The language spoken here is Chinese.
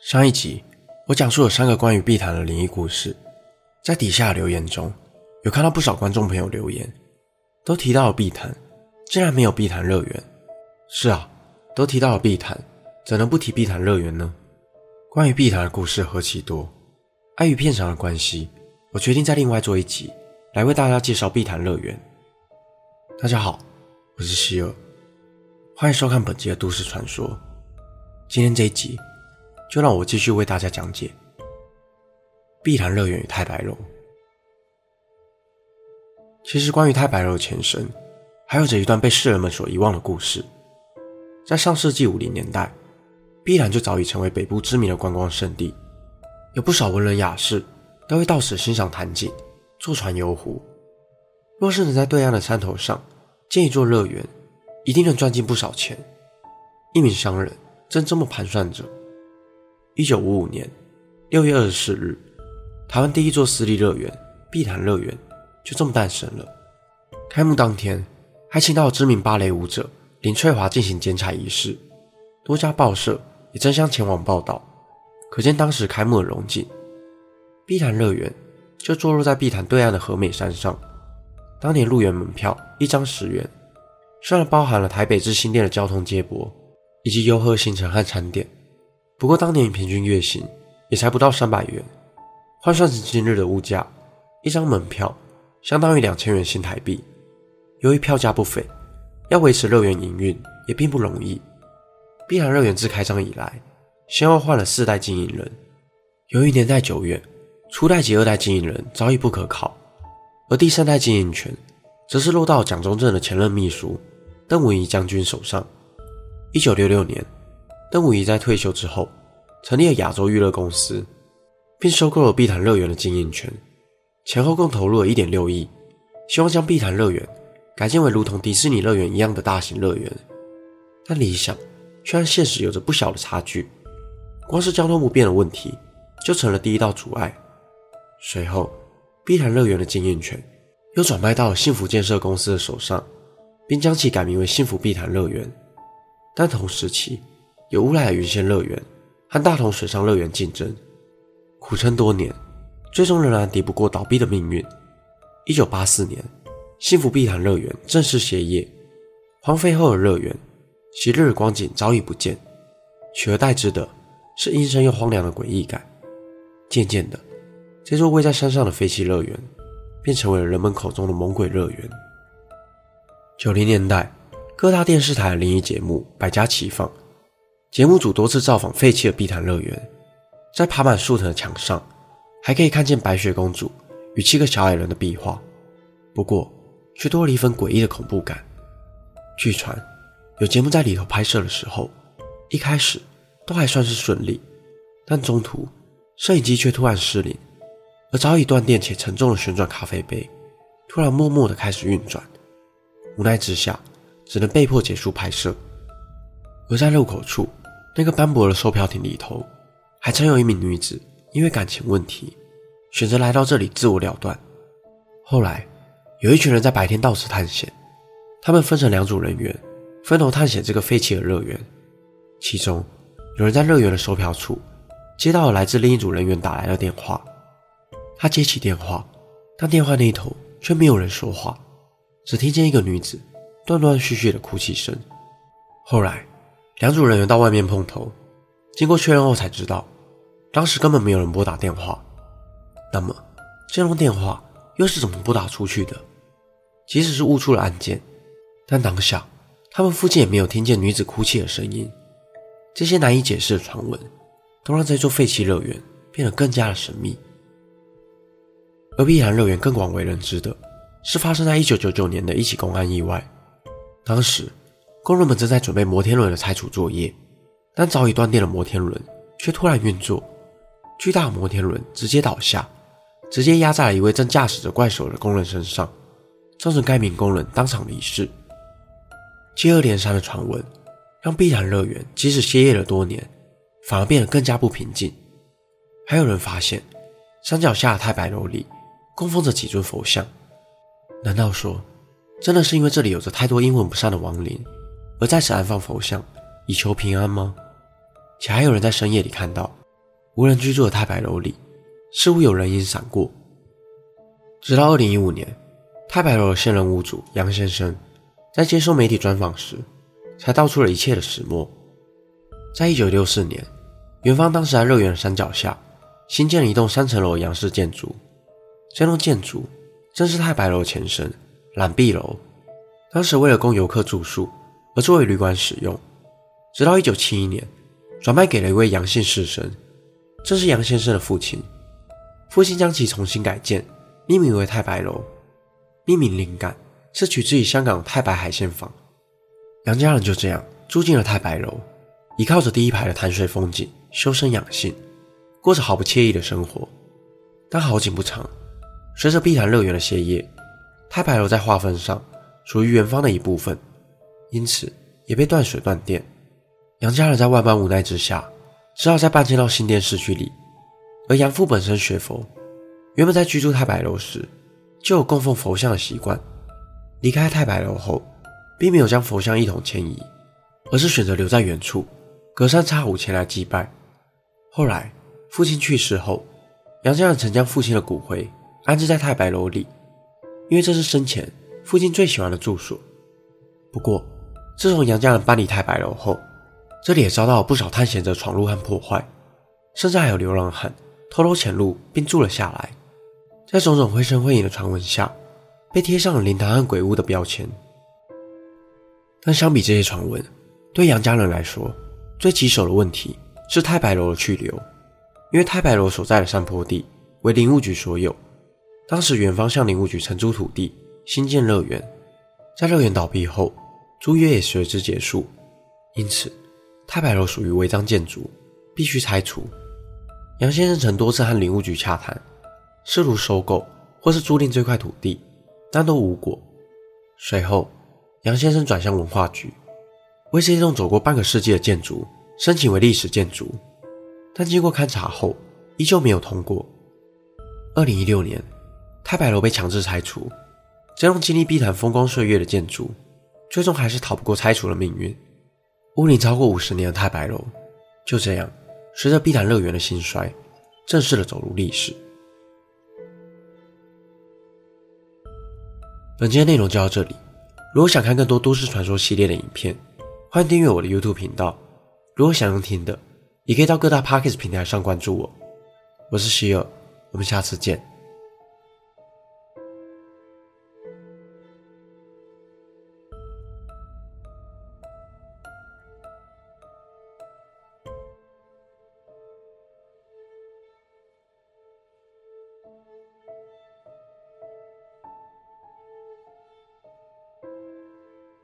上一集我讲述了三个关于碧潭的灵异故事，在底下留言中有看到不少观众朋友留言，都提到了碧潭，竟然没有碧潭乐园。是啊，都提到了碧潭，怎能不提碧潭乐园呢？关于碧潭的故事何其多，碍于片长的关系，我决定再另外做一集来为大家介绍碧潭乐园。大家好，我是希尔，欢迎收看本集的都市传说。今天这一集。就让我继续为大家讲解碧潭乐园与太白楼。其实，关于太白楼的前身，还有着一段被世人们所遗忘的故事。在上世纪五零年代，碧潭就早已成为北部知名的观光胜地，有不少文人雅士都会到此欣赏潭景、坐船游湖。若是能在对岸的山头上建一座乐园，一定能赚进不少钱。一名商人正这么盘算着。一九五五年六月二十四日，台湾第一座私立乐园——碧潭乐园就这么诞生了。开幕当天，还请到了知名芭蕾舞者林翠华进行剪彩仪式，多家报社也争相前往报道，可见当时开幕的荣景。碧潭乐园就坐落在碧潭对岸的和美山上。当年入园门票一张十元，虽然包含了台北至新店的交通接驳以及游河行程和餐点。不过当年平均月薪也才不到三百元，换算成今日的物价，一张门票相当于两千元新台币。由于票价不菲，要维持乐园营运也并不容易。碧潭乐园自开张以来，先后换了四代经营人。由于年代久远，初代及二代经营人早已不可靠，而第三代经营权则是落到蒋中正的前任秘书邓文仪将军手上。一九六六年。邓武仪在退休之后，成立了亚洲娱乐公司，并收购了碧潭乐园的经营权，前后共投入了一点六亿，希望将碧潭乐园改建为如同迪士尼乐园一样的大型乐园。但理想却和现实有着不小的差距，光是交通不便的问题就成了第一道阻碍。随后，碧潭乐园的经营权又转卖到了幸福建设公司的手上，并将其改名为幸福碧潭乐园。但同时期，有乌来尔云仙乐园和大同水上乐园竞争，苦撑多年，最终仍然敌不过倒闭的命运。一九八四年，幸福碧潭乐园正式歇业，荒废后的乐园，昔日的光景早已不见，取而代之的是阴森又荒凉的诡异感。渐渐的，这座位在山上的废弃乐园，便成为了人们口中的猛鬼乐园。九零年代，各大电视台的灵异节目百家齐放。节目组多次造访废弃的碧潭乐园，在爬满树藤的墙上，还可以看见白雪公主与七个小矮人的壁画，不过却多了一份诡异的恐怖感。据传，有节目在里头拍摄的时候，一开始都还算是顺利，但中途摄影机却突然失灵，而早已断电且沉重的旋转咖啡杯突然默默地开始运转，无奈之下，只能被迫结束拍摄。而在入口处。那个斑驳的售票亭里头，还曾有一名女子因为感情问题，选择来到这里自我了断。后来，有一群人在白天到此探险，他们分成两组人员，分头探险这个废弃的乐园。其中，有人在乐园的售票处接到了来自另一组人员打来的电话，他接起电话，但电话那头却没有人说话，只听见一个女子断断续续的哭泣声。后来。两组人员到外面碰头，经过确认后才知道，当时根本没有人拨打电话。那么，这通电话又是怎么拨打出去的？即使是误触了按键，但当下他们附近也没有听见女子哭泣的声音。这些难以解释的传闻，都让这座废弃乐园变得更加的神秘。而碧潭乐园更广为人知的是，发生在1999年的一起公安意外，当时。工人们正在准备摩天轮的拆除作业，但早已断电的摩天轮却突然运作，巨大摩天轮直接倒下，直接压在了一位正驾驶着怪手的工人身上，造成该名工人当场离世。接二连三的传闻让碧潭乐园即使歇业了多年，反而变得更加不平静。还有人发现山脚下的太白楼里供奉着几尊佛像，难道说真的是因为这里有着太多阴魂不散的亡灵？而在此安放佛像，以求平安吗？且还有人在深夜里看到无人居住的太白楼里似乎有人影闪过。直到二零一五年，太白楼的现任屋主杨先生在接受媒体专访时，才道出了一切的始末。在一九六四年，元芳当时在乐园山脚下新建了一栋三层楼的洋式建筑，这栋建筑正是太白楼的前身揽碧楼。当时为了供游客住宿而作为旅馆使用，直到一九七一年转卖给了一位杨姓士绅，这是杨先生的父亲。父亲将其重新改建，命名为太白楼。命名灵感是取自于香港太白海鲜坊。杨家人就这样住进了太白楼，依靠着第一排的潭水风景修身养性，过着毫不惬意的生活。但好景不长，随着碧潭乐园的歇业，太白楼在划分上。属于园方的一部分，因此也被断水断电。杨家人在万般无奈之下，只好再搬迁到新店市区里。而杨父本身学佛，原本在居住太白楼时就有供奉佛像的习惯。离开太白楼后，并没有将佛像一同迁移，而是选择留在原处，隔三差五前来祭拜。后来父亲去世后，杨家人曾将父亲的骨灰安置在太白楼里，因为这是生前。父亲最喜欢的住所。不过，自从杨家人搬离太白楼后，这里也遭到了不少探险者闯入和破坏，甚至还有流浪汉偷偷潜入并住了下来。在种种绘声绘影的传闻下，被贴上了灵堂和鬼屋的标签。但相比这些传闻，对杨家人来说，最棘手的问题是太白楼的去留，因为太白楼所在的山坡地为林务局所有，当时园方向林务局承租土地。新建乐园，在乐园倒闭后，租约也随之结束，因此太白楼属于违章建筑，必须拆除。杨先生曾多次和林务局洽谈，试图收购或是租赁这块土地，但都无果。随后，杨先生转向文化局，为这栋走过半个世纪的建筑申请为历史建筑，但经过勘查后，依旧没有通过。二零一六年，太白楼被强制拆除。这栋经历碧潭风光岁月的建筑，最终还是逃不过拆除的命运。屋龄超过五十年的太白楼，就这样随着碧潭乐园的兴衰，正式的走入历史。本期的内容就到这里。如果想看更多都市传说系列的影片，欢迎订阅我的 YouTube 频道。如果想用听的，也可以到各大 Podcast 平台上关注我。我是希尔，我们下次见。